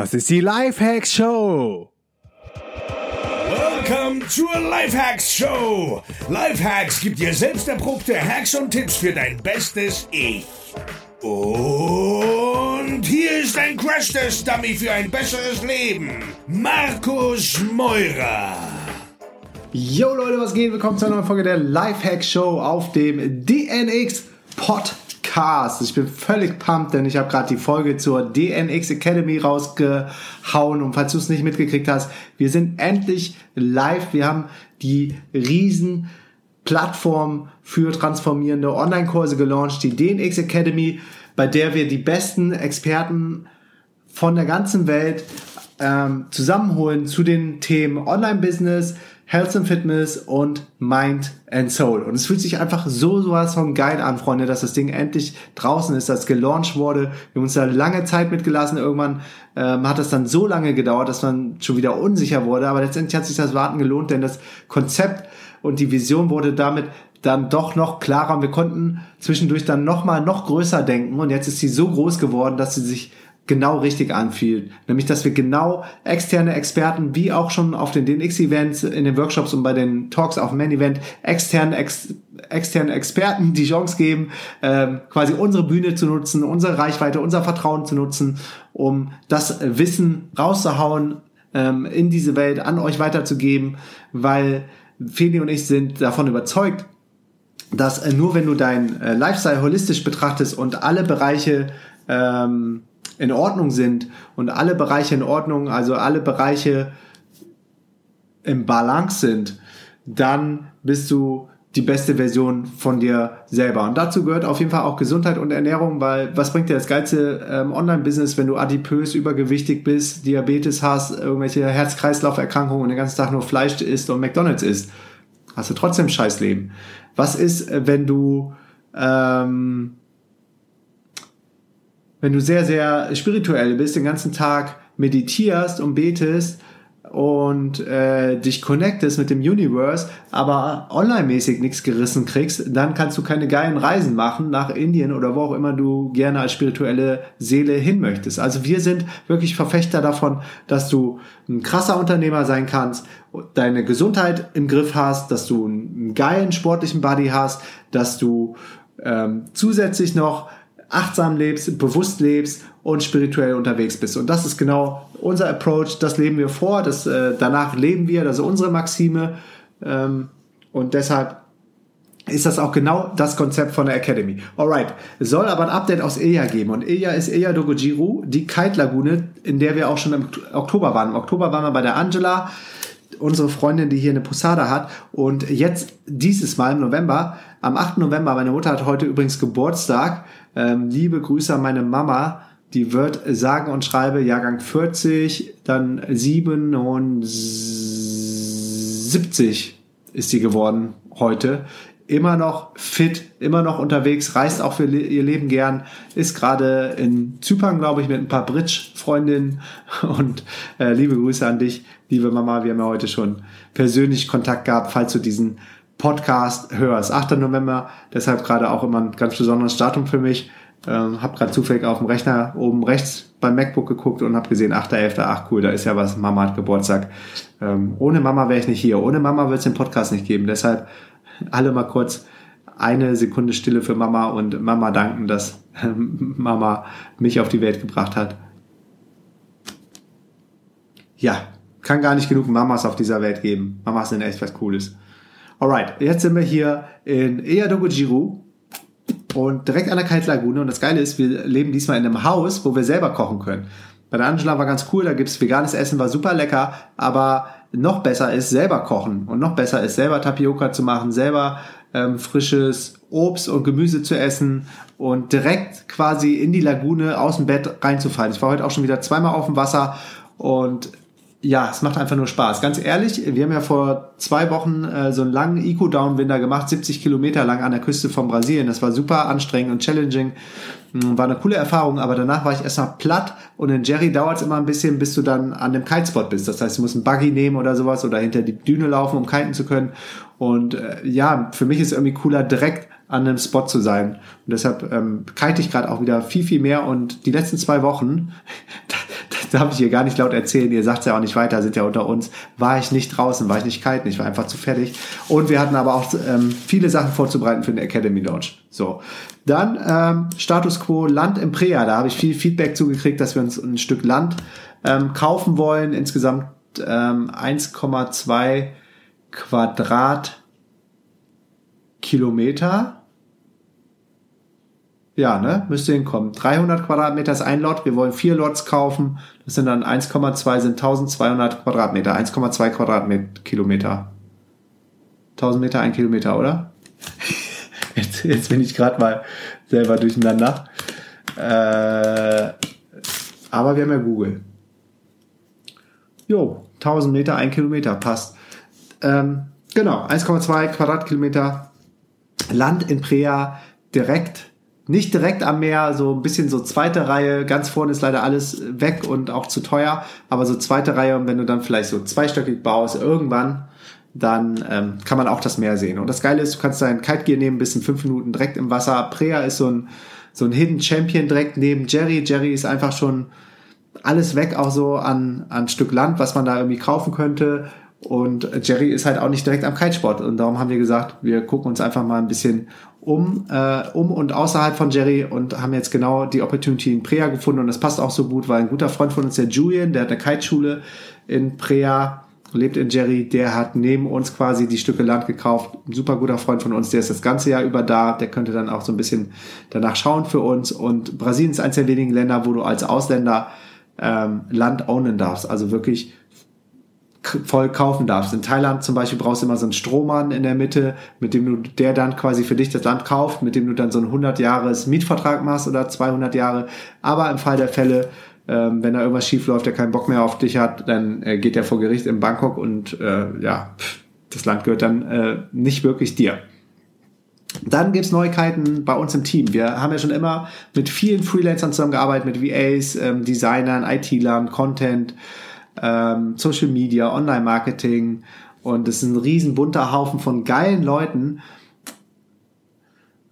Das ist die Lifehacks Show. Welcome zur Lifehacks Show. Lifehacks gibt dir selbst erprobte Hacks und Tipps für dein bestes Ich. Und hier ist ein Crash-Test-Dummy für ein besseres Leben. Markus Meurer. Yo Leute, was geht? Willkommen zu einer neuen Folge der Lifehack Show auf dem DNX Podcast. Ich bin völlig pumped, denn ich habe gerade die Folge zur DNX Academy rausgehauen und falls du es nicht mitgekriegt hast, wir sind endlich live. Wir haben die riesen Plattform für transformierende Online-Kurse gelauncht, die DNX Academy, bei der wir die besten Experten von der ganzen Welt ähm, zusammenholen zu den Themen Online-Business, Health and Fitness und Mind and Soul. Und es fühlt sich einfach so sowas von geil an, Freunde, dass das Ding endlich draußen ist, dass gelauncht wurde. Wir haben uns da lange Zeit mitgelassen. Irgendwann ähm, hat das dann so lange gedauert, dass man schon wieder unsicher wurde. Aber letztendlich hat sich das Warten gelohnt, denn das Konzept und die Vision wurde damit dann doch noch klarer. Und wir konnten zwischendurch dann noch mal noch größer denken. Und jetzt ist sie so groß geworden, dass sie sich genau richtig anfühlt. Nämlich, dass wir genau externe Experten, wie auch schon auf den DNX-Events, in den Workshops und bei den Talks auf dem Man-Event, externen, ex, externen Experten die Chance geben, ähm, quasi unsere Bühne zu nutzen, unsere Reichweite, unser Vertrauen zu nutzen, um das Wissen rauszuhauen, ähm, in diese Welt an euch weiterzugeben, weil Feli und ich sind davon überzeugt, dass nur wenn du dein äh, Lifestyle holistisch betrachtest und alle Bereiche ähm, in Ordnung sind und alle Bereiche in Ordnung, also alle Bereiche im Balance sind, dann bist du die beste Version von dir selber. Und dazu gehört auf jeden Fall auch Gesundheit und Ernährung, weil was bringt dir das geilste ähm, Online-Business, wenn du adipös, übergewichtig bist, Diabetes hast, irgendwelche Herz-Kreislauf-Erkrankungen und den ganzen Tag nur Fleisch isst und McDonalds isst? Hast du trotzdem ein Scheißleben. Was ist, äh, wenn du ähm, wenn du sehr, sehr spirituell bist, den ganzen Tag meditierst und betest und äh, dich connectest mit dem Universe, aber online-mäßig nichts gerissen kriegst, dann kannst du keine geilen Reisen machen nach Indien oder wo auch immer du gerne als spirituelle Seele hin möchtest. Also wir sind wirklich Verfechter davon, dass du ein krasser Unternehmer sein kannst, deine Gesundheit im Griff hast, dass du einen geilen sportlichen Body hast, dass du ähm, zusätzlich noch achtsam lebst, bewusst lebst und spirituell unterwegs bist. Und das ist genau unser Approach, das leben wir vor, das, äh, danach leben wir, das ist unsere Maxime. Ähm, und deshalb ist das auch genau das Konzept von der Academy. Alright, es soll aber ein Update aus Eja geben. Und Eja ist Eja Dogojiru, die Kite-Lagune, in der wir auch schon im Oktober waren. Im Oktober waren wir bei der Angela, unsere Freundin, die hier eine Posada hat. Und jetzt, dieses Mal im November, am 8. November, meine Mutter hat heute übrigens Geburtstag, ähm, liebe Grüße an meine Mama. Die wird sagen und schreibe Jahrgang 40, dann 77 ist sie geworden heute. Immer noch fit, immer noch unterwegs, reist auch für ihr Leben gern, ist gerade in Zypern, glaube ich, mit ein paar Bridge-Freundinnen. Und äh, liebe Grüße an dich, liebe Mama. Wir haben ja heute schon persönlich Kontakt gehabt, falls du diesen Podcast hörst. 8. November, deshalb gerade auch immer ein ganz besonderes Datum für mich. Ähm, hab gerade zufällig auf dem Rechner oben rechts beim MacBook geguckt und habe gesehen, 8.11., ach cool, da ist ja was, Mama hat Geburtstag. Ähm, ohne Mama wäre ich nicht hier. Ohne Mama wird es den Podcast nicht geben. Deshalb alle mal kurz eine Sekunde Stille für Mama und Mama danken, dass Mama mich auf die Welt gebracht hat. Ja, kann gar nicht genug Mamas auf dieser Welt geben. Mamas sind echt was Cooles. Alright, jetzt sind wir hier in Eyadogo-Jiru und direkt an der Kaltlagune. Und das Geile ist, wir leben diesmal in einem Haus, wo wir selber kochen können. Bei der Angela war ganz cool, da gibt's veganes Essen, war super lecker, aber noch besser ist selber kochen und noch besser ist selber Tapioca zu machen, selber ähm, frisches Obst und Gemüse zu essen und direkt quasi in die Lagune aus dem Bett reinzufallen. Ich war heute auch schon wieder zweimal auf dem Wasser und ja, es macht einfach nur Spaß. Ganz ehrlich, wir haben ja vor zwei Wochen äh, so einen langen Eco-Down-Winter gemacht, 70 Kilometer lang an der Küste von Brasilien. Das war super anstrengend und challenging. Hm, war eine coole Erfahrung, aber danach war ich erstmal platt und in Jerry dauert es immer ein bisschen, bis du dann an dem Kitespot bist. Das heißt, du musst einen Buggy nehmen oder sowas oder hinter die Düne laufen, um kiten zu können. Und äh, ja, für mich ist irgendwie cooler, direkt an einem Spot zu sein. Und deshalb ähm, kite ich gerade auch wieder viel, viel mehr. Und die letzten zwei Wochen, darf ich hier gar nicht laut erzählen, ihr sagt es ja auch nicht weiter, sind ja unter uns, war ich nicht draußen, war ich nicht kiten, ich war einfach zu fertig. Und wir hatten aber auch ähm, viele Sachen vorzubereiten für den Academy Launch. So. Dann ähm, Status Quo Land im Prea, da habe ich viel Feedback zugekriegt, dass wir uns ein Stück Land ähm, kaufen wollen, insgesamt ähm, 1,2 Quadratkilometer ja, ne? Müsste hinkommen. 300 Quadratmeter ist ein Lot. Wir wollen vier Lots kaufen. Das sind dann 1,2 sind 1200 Quadratmeter. 1,2 Quadratkilometer. 1000 Meter, ein Kilometer, oder? Jetzt, jetzt bin ich gerade mal selber durcheinander. Äh, aber wir haben ja Google. Jo, 1000 Meter, ein Kilometer, passt. Ähm, genau, 1,2 Quadratkilometer Land in Prea direkt nicht direkt am Meer, so ein bisschen so zweite Reihe. Ganz vorne ist leider alles weg und auch zu teuer, aber so zweite Reihe und wenn du dann vielleicht so zweistöckig baust, irgendwann, dann ähm, kann man auch das Meer sehen. Und das Geile ist, du kannst dein Kite nehmen, bis in fünf Minuten direkt im Wasser. Prea ist so ein, so ein Hidden Champion direkt neben Jerry. Jerry ist einfach schon alles weg, auch so an, an Stück Land, was man da irgendwie kaufen könnte. Und Jerry ist halt auch nicht direkt am Kitesport. Und darum haben wir gesagt, wir gucken uns einfach mal ein bisschen um, äh, um und außerhalb von Jerry und haben jetzt genau die Opportunity in Prea gefunden. Und das passt auch so gut, weil ein guter Freund von uns, der Julian, der hat eine Kiteschule in Prea, lebt in Jerry, der hat neben uns quasi die Stücke Land gekauft. Ein super guter Freund von uns, der ist das ganze Jahr über da. Der könnte dann auch so ein bisschen danach schauen für uns. Und Brasilien ist eines der wenigen Länder, wo du als Ausländer ähm, Land ownen darfst. Also wirklich voll kaufen darfst. In Thailand zum Beispiel brauchst du immer so einen Strohmann in der Mitte, mit dem du, der dann quasi für dich das Land kauft, mit dem du dann so einen 100 Jahres Mietvertrag machst oder 200 Jahre. Aber im Fall der Fälle, ähm, wenn da irgendwas schief läuft, der keinen Bock mehr auf dich hat, dann äh, geht er vor Gericht in Bangkok und äh, ja, das Land gehört dann äh, nicht wirklich dir. Dann gibt's Neuigkeiten bei uns im Team. Wir haben ja schon immer mit vielen Freelancern zusammengearbeitet, mit VAs, ähm, Designern, IT-Lern, Content, ähm, Social Media, Online-Marketing und es ist ein riesen bunter Haufen von geilen Leuten,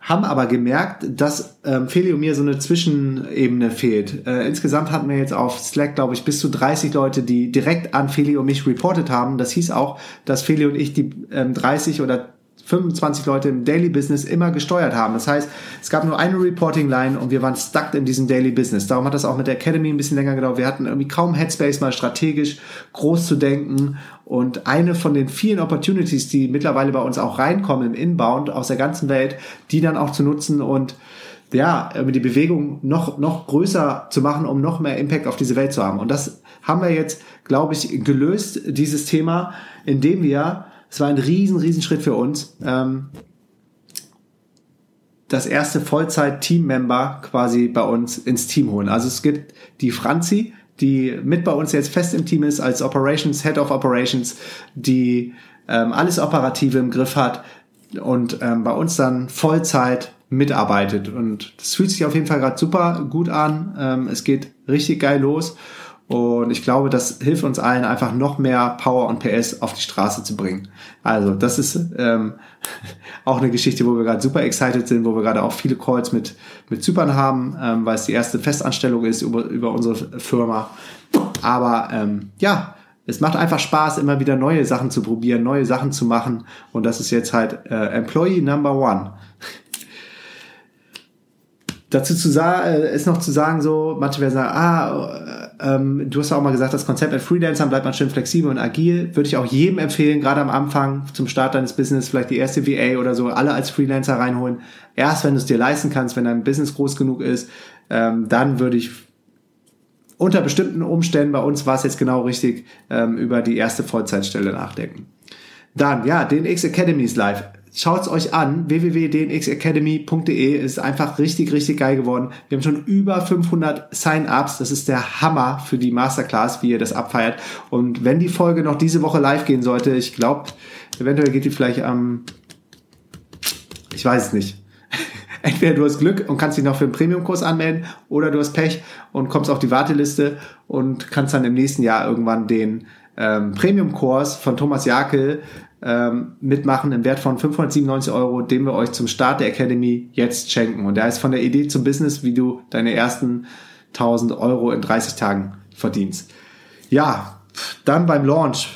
haben aber gemerkt, dass ähm, Feli und mir so eine Zwischenebene fehlt. Äh, insgesamt hatten wir jetzt auf Slack, glaube ich, bis zu 30 Leute, die direkt an Feli und mich reportet haben. Das hieß auch, dass Feli und ich die ähm, 30 oder 25 Leute im Daily Business immer gesteuert haben. Das heißt, es gab nur eine Reporting Line und wir waren stuck in diesem Daily Business. Darum hat das auch mit der Academy ein bisschen länger gedauert. Wir hatten irgendwie kaum Headspace, mal strategisch groß zu denken. Und eine von den vielen Opportunities, die mittlerweile bei uns auch reinkommen im Inbound aus der ganzen Welt, die dann auch zu nutzen und ja, die Bewegung noch, noch größer zu machen, um noch mehr Impact auf diese Welt zu haben. Und das haben wir jetzt, glaube ich, gelöst, dieses Thema, indem wir es war ein riesen, riesen Schritt für uns. Ähm, das erste Vollzeit-Team-Member quasi bei uns ins Team holen. Also es gibt die Franzi, die mit bei uns jetzt fest im Team ist als Operations, Head of Operations, die ähm, alles Operative im Griff hat und ähm, bei uns dann Vollzeit mitarbeitet. Und das fühlt sich auf jeden Fall gerade super gut an. Ähm, es geht richtig geil los. Und ich glaube, das hilft uns allen einfach noch mehr Power und PS auf die Straße zu bringen. Also das ist ähm, auch eine Geschichte, wo wir gerade super excited sind, wo wir gerade auch viele Calls mit, mit Zypern haben, ähm, weil es die erste Festanstellung ist über, über unsere Firma. Aber ähm, ja, es macht einfach Spaß, immer wieder neue Sachen zu probieren, neue Sachen zu machen. Und das ist jetzt halt äh, Employee Number One. Dazu zu sagen, äh, ist noch zu sagen, so, manche werden sagen, ah, ähm, du hast ja auch mal gesagt, das Konzept mit Freelancern bleibt man schön flexibel und agil. Würde ich auch jedem empfehlen, gerade am Anfang zum Start deines Business, vielleicht die erste VA oder so, alle als Freelancer reinholen. Erst wenn du es dir leisten kannst, wenn dein Business groß genug ist, ähm, dann würde ich unter bestimmten Umständen, bei uns war es jetzt genau richtig, ähm, über die erste Vollzeitstelle nachdenken. Dann, ja, den X Academy ist live. Schaut's euch an, www.dnxacademy.de ist einfach richtig, richtig geil geworden. Wir haben schon über 500 Sign-ups. Das ist der Hammer für die Masterclass, wie ihr das abfeiert. Und wenn die Folge noch diese Woche live gehen sollte, ich glaube, eventuell geht die vielleicht am, ich weiß es nicht. Entweder du hast Glück und kannst dich noch für einen Premium-Kurs anmelden oder du hast Pech und kommst auf die Warteliste und kannst dann im nächsten Jahr irgendwann den ähm, Premium-Kurs von Thomas Jakel ähm, mitmachen im Wert von 597 Euro, den wir euch zum Start der Academy jetzt schenken. Und der ist von der Idee zum Business, wie du deine ersten 1000 Euro in 30 Tagen verdienst. Ja, dann beim Launch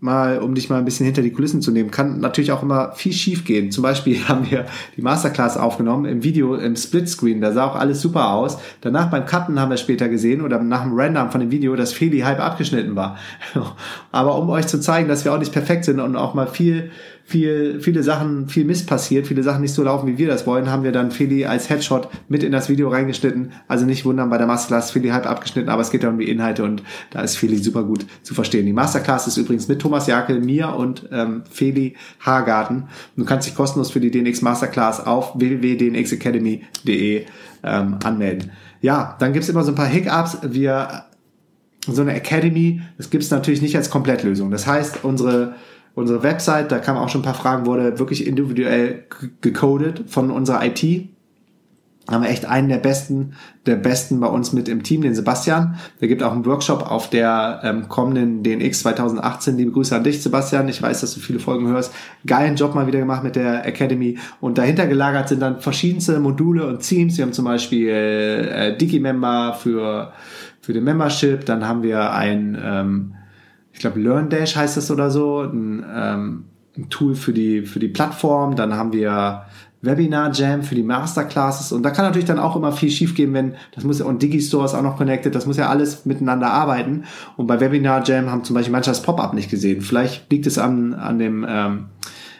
mal, um dich mal ein bisschen hinter die Kulissen zu nehmen, kann natürlich auch immer viel schief gehen. Zum Beispiel haben wir die Masterclass aufgenommen im Video, im Splitscreen. Da sah auch alles super aus. Danach beim Cutten haben wir später gesehen oder nach dem Random von dem Video, dass Feli halb abgeschnitten war. Aber um euch zu zeigen, dass wir auch nicht perfekt sind und auch mal viel viel, viele Sachen, viel Mist passiert, viele Sachen nicht so laufen, wie wir das wollen, haben wir dann Philly als Headshot mit in das Video reingeschnitten. Also nicht wundern, bei der Masterclass Philly halb abgeschnitten, aber es geht ja um die Inhalte und da ist Philly super gut zu verstehen. Die Masterclass ist übrigens mit Thomas Jakel, mir und ähm, Feli Haargarten. Du kannst dich kostenlos für die DNX Masterclass auf www.dnxacademy.de ähm, anmelden. Ja, dann gibt's immer so ein paar Hiccups. Wir so eine Academy, das gibt's natürlich nicht als Komplettlösung. Das heißt, unsere unsere Website, da kamen auch schon ein paar Fragen, wurde wirklich individuell gecodet von unserer IT. Haben wir echt einen der besten, der besten bei uns mit im Team, den Sebastian. Der gibt auch einen Workshop auf der ähm, kommenden DNX 2018. Liebe Grüße an dich, Sebastian. Ich weiß, dass du viele Folgen hörst. Geilen Job mal wieder gemacht mit der Academy. Und dahinter gelagert sind dann verschiedenste Module und Teams. Wir haben zum Beispiel äh, Digi-Member für, für den Membership. Dann haben wir ein, ähm, ich glaube LearnDash heißt das oder so, ein, ähm, ein Tool für die, für die Plattform. Dann haben wir Webinar Jam für die Masterclasses und da kann natürlich dann auch immer viel schiefgehen, wenn das muss ja und Digistore ist auch noch connected, das muss ja alles miteinander arbeiten und bei Webinar Jam haben zum Beispiel manche das Pop-up nicht gesehen. Vielleicht liegt es an an dem ähm,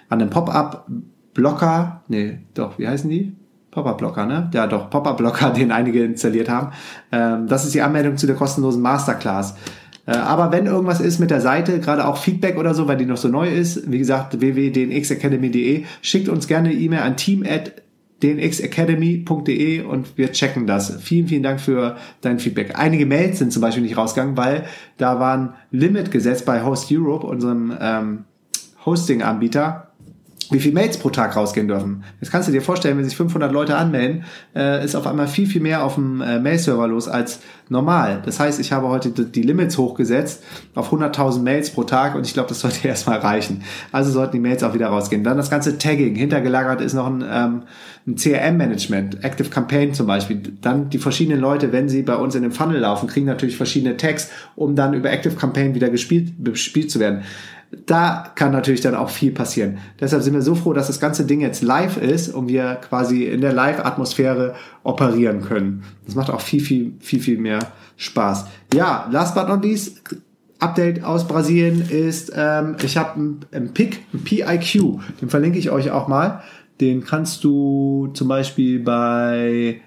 an dem Pop-up Blocker, nee, doch, wie heißen die? Pop-up-Blocker, ne? Ja, doch, Pop-up-Blocker, den einige installiert haben. Ähm, das ist die Anmeldung zu der kostenlosen Masterclass. Äh, aber wenn irgendwas ist mit der Seite, gerade auch Feedback oder so, weil die noch so neu ist, wie gesagt, www.dnxacademy.de, schickt uns gerne eine E-Mail an team at dnxacademy.de und wir checken das. Vielen, vielen Dank für dein Feedback. Einige Mails sind zum Beispiel nicht rausgegangen, weil da war ein Limit gesetzt bei Host Europe, unserem ähm, Hosting-Anbieter, wie viel Mails pro Tag rausgehen dürfen. Jetzt kannst du dir vorstellen, wenn sich 500 Leute anmelden, äh, ist auf einmal viel, viel mehr auf dem äh, Mail-Server los als normal. Das heißt, ich habe heute die Limits hochgesetzt auf 100.000 Mails pro Tag und ich glaube, das sollte erstmal reichen. Also sollten die Mails auch wieder rausgehen. Dann das ganze Tagging. Hintergelagert ist noch ein, ähm, ein CRM-Management, Active Campaign zum Beispiel. Dann die verschiedenen Leute, wenn sie bei uns in dem Funnel laufen, kriegen natürlich verschiedene Tags, um dann über Active Campaign wieder gespielt, bespielt zu werden da kann natürlich dann auch viel passieren. Deshalb sind wir so froh, dass das ganze Ding jetzt live ist und wir quasi in der Live-Atmosphäre operieren können. Das macht auch viel, viel, viel, viel mehr Spaß. Ja, last but not least, Update aus Brasilien ist, ähm, ich habe einen, einen PIC, einen PIQ, den verlinke ich euch auch mal. Den kannst du zum Beispiel bei,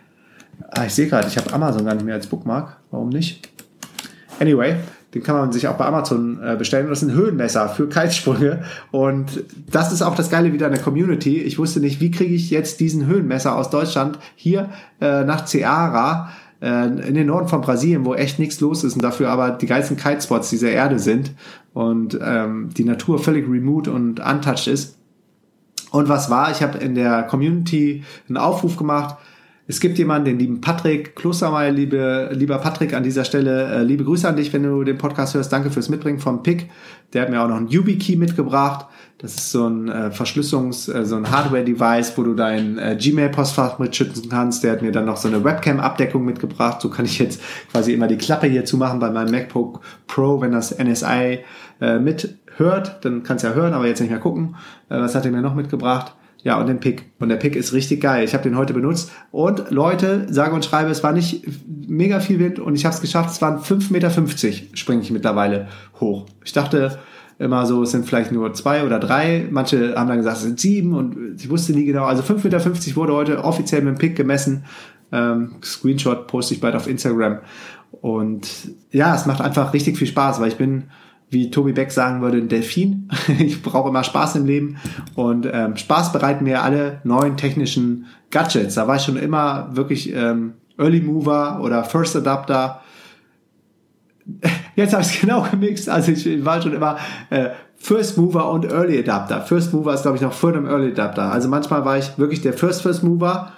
ah, ich sehe gerade, ich habe Amazon gar nicht mehr als Bookmark. Warum nicht? Anyway, den kann man sich auch bei Amazon äh, bestellen. das sind Höhenmesser für Kitersprünge. Und das ist auch das Geile wieder in der Community. Ich wusste nicht, wie kriege ich jetzt diesen Höhenmesser aus Deutschland hier äh, nach Ceara äh, in den Norden von Brasilien, wo echt nichts los ist und dafür aber die geilsten Kitespots dieser Erde sind und ähm, die Natur völlig remote und untouched ist. Und was war? Ich habe in der Community einen Aufruf gemacht, es gibt jemanden, den lieben Patrick Klostermeier, liebe, lieber Patrick an dieser Stelle, äh, liebe Grüße an dich, wenn du den Podcast hörst. Danke fürs Mitbringen vom PIC. Der hat mir auch noch einen YubiKey mitgebracht. Das ist so ein äh, Verschlüsselungs-, äh, so ein Hardware-Device, wo du dein äh, Gmail-Postfach mitschützen kannst. Der hat mir dann noch so eine Webcam-Abdeckung mitgebracht. So kann ich jetzt quasi immer die Klappe hier zumachen bei meinem MacBook Pro, wenn das NSI äh, mithört. Dann kannst du ja hören, aber jetzt nicht mehr gucken. Äh, was hat er mir noch mitgebracht? Ja, und den Pick. Und der Pick ist richtig geil. Ich habe den heute benutzt. Und Leute, sage und schreibe, es war nicht mega viel Wind und ich habe es geschafft. Es waren 5,50 Meter springe ich mittlerweile hoch. Ich dachte immer so, es sind vielleicht nur zwei oder drei. Manche haben dann gesagt, es sind sieben und ich wusste nie genau. Also 5,50 Meter wurde heute offiziell mit dem Pick gemessen. Ähm, Screenshot poste ich bald auf Instagram. Und ja, es macht einfach richtig viel Spaß, weil ich bin wie Tobi Beck sagen würde, ein Delfin. Ich brauche immer Spaß im Leben und ähm, Spaß bereiten mir alle neuen technischen Gadgets. Da war ich schon immer wirklich ähm, Early Mover oder First Adapter. Jetzt habe ich es genau gemixt. Also ich war schon immer äh, First Mover und Early Adapter. First Mover ist, glaube ich, noch vor dem Early Adapter. Also manchmal war ich wirklich der First First Mover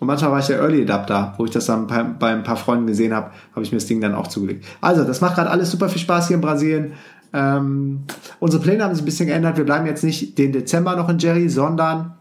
und manchmal war ich der Early Adapter, wo ich das dann bei, bei ein paar Freunden gesehen habe, habe ich mir das Ding dann auch zugelegt. Also, das macht gerade alles super viel Spaß hier in Brasilien. Ähm, unsere Pläne haben sich ein bisschen geändert. Wir bleiben jetzt nicht den Dezember noch in Jerry, sondern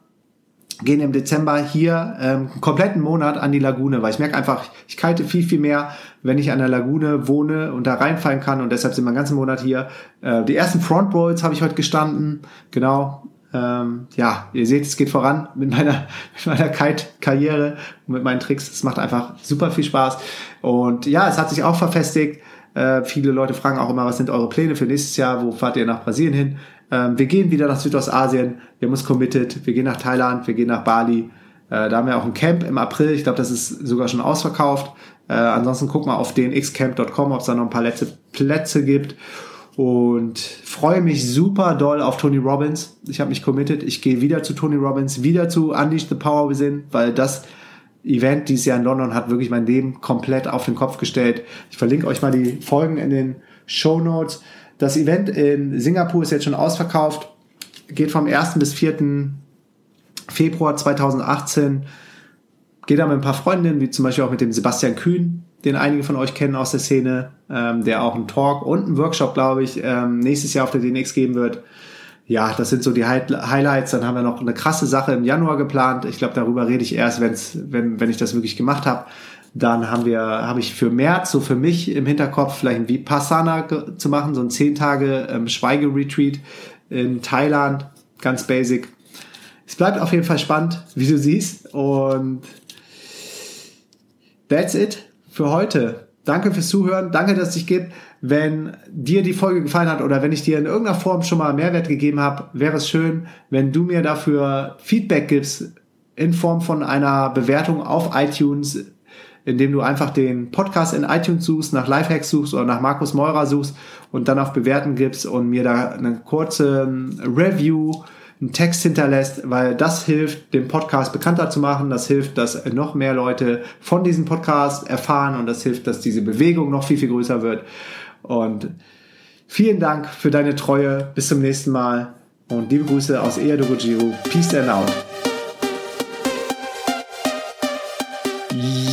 gehen im Dezember hier ähm, kompletten Monat an die Lagune, weil ich merke einfach, ich kalte viel, viel mehr, wenn ich an der Lagune wohne und da reinfallen kann und deshalb sind wir einen ganzen Monat hier. Äh, die ersten Front Rolls habe ich heute gestanden, genau. Ähm, ja, ihr seht, es geht voran mit meiner, mit meiner Kite-Karriere mit meinen Tricks. Es macht einfach super viel Spaß. Und ja, es hat sich auch verfestigt. Äh, viele Leute fragen auch immer, was sind eure Pläne für nächstes Jahr? Wo fahrt ihr nach Brasilien hin? Ähm, wir gehen wieder nach Südostasien. Wir haben uns committed. Wir gehen nach Thailand. Wir gehen nach Bali. Äh, da haben wir auch ein Camp im April. Ich glaube, das ist sogar schon ausverkauft. Äh, ansonsten guck mal auf dnxcamp.com, ob es da noch ein paar letzte Plätze gibt. Und freue mich super doll auf Tony Robbins. Ich habe mich committed. Ich gehe wieder zu Tony Robbins, wieder zu Unleash the Power Within, weil das Event dieses Jahr in London hat wirklich mein Leben komplett auf den Kopf gestellt. Ich verlinke euch mal die Folgen in den Show Notes. Das Event in Singapur ist jetzt schon ausverkauft, geht vom 1. bis 4. Februar 2018. Geht da mit ein paar Freundinnen, wie zum Beispiel auch mit dem Sebastian Kühn, den einige von euch kennen aus der Szene, ähm, der auch einen Talk und einen Workshop, glaube ich, ähm, nächstes Jahr auf der DNX geben wird. Ja, das sind so die Highlights. Dann haben wir noch eine krasse Sache im Januar geplant. Ich glaube, darüber rede ich erst, wenn's, wenn, wenn ich das wirklich gemacht habe. Dann haben wir, habe ich für März so für mich im Hinterkopf vielleicht ein Vipassana zu machen, so ein 10 Tage ähm, Schweigeretreat in Thailand, ganz basic. Es bleibt auf jeden Fall spannend, wie du siehst. Und that's it für heute. Danke fürs Zuhören. Danke, dass es dich gibt. Wenn dir die Folge gefallen hat oder wenn ich dir in irgendeiner Form schon mal Mehrwert gegeben habe, wäre es schön, wenn du mir dafür Feedback gibst in Form von einer Bewertung auf iTunes indem du einfach den Podcast in iTunes suchst, nach Lifehacks suchst oder nach Markus Meurer suchst und dann auf Bewerten gibst und mir da eine kurze ähm, Review, einen Text hinterlässt, weil das hilft, den Podcast bekannter zu machen. Das hilft, dass noch mehr Leute von diesem Podcast erfahren und das hilft, dass diese Bewegung noch viel, viel größer wird. Und vielen Dank für deine Treue. Bis zum nächsten Mal und liebe Grüße aus Eadogojiro. Peace and out.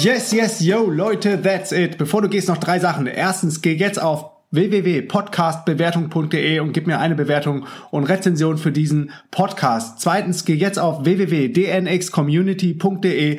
Yes, yes, yo, Leute, that's it. Bevor du gehst, noch drei Sachen. Erstens, geh jetzt auf www.podcastbewertung.de und gib mir eine Bewertung und Rezension für diesen Podcast. Zweitens, geh jetzt auf www.dnxcommunity.de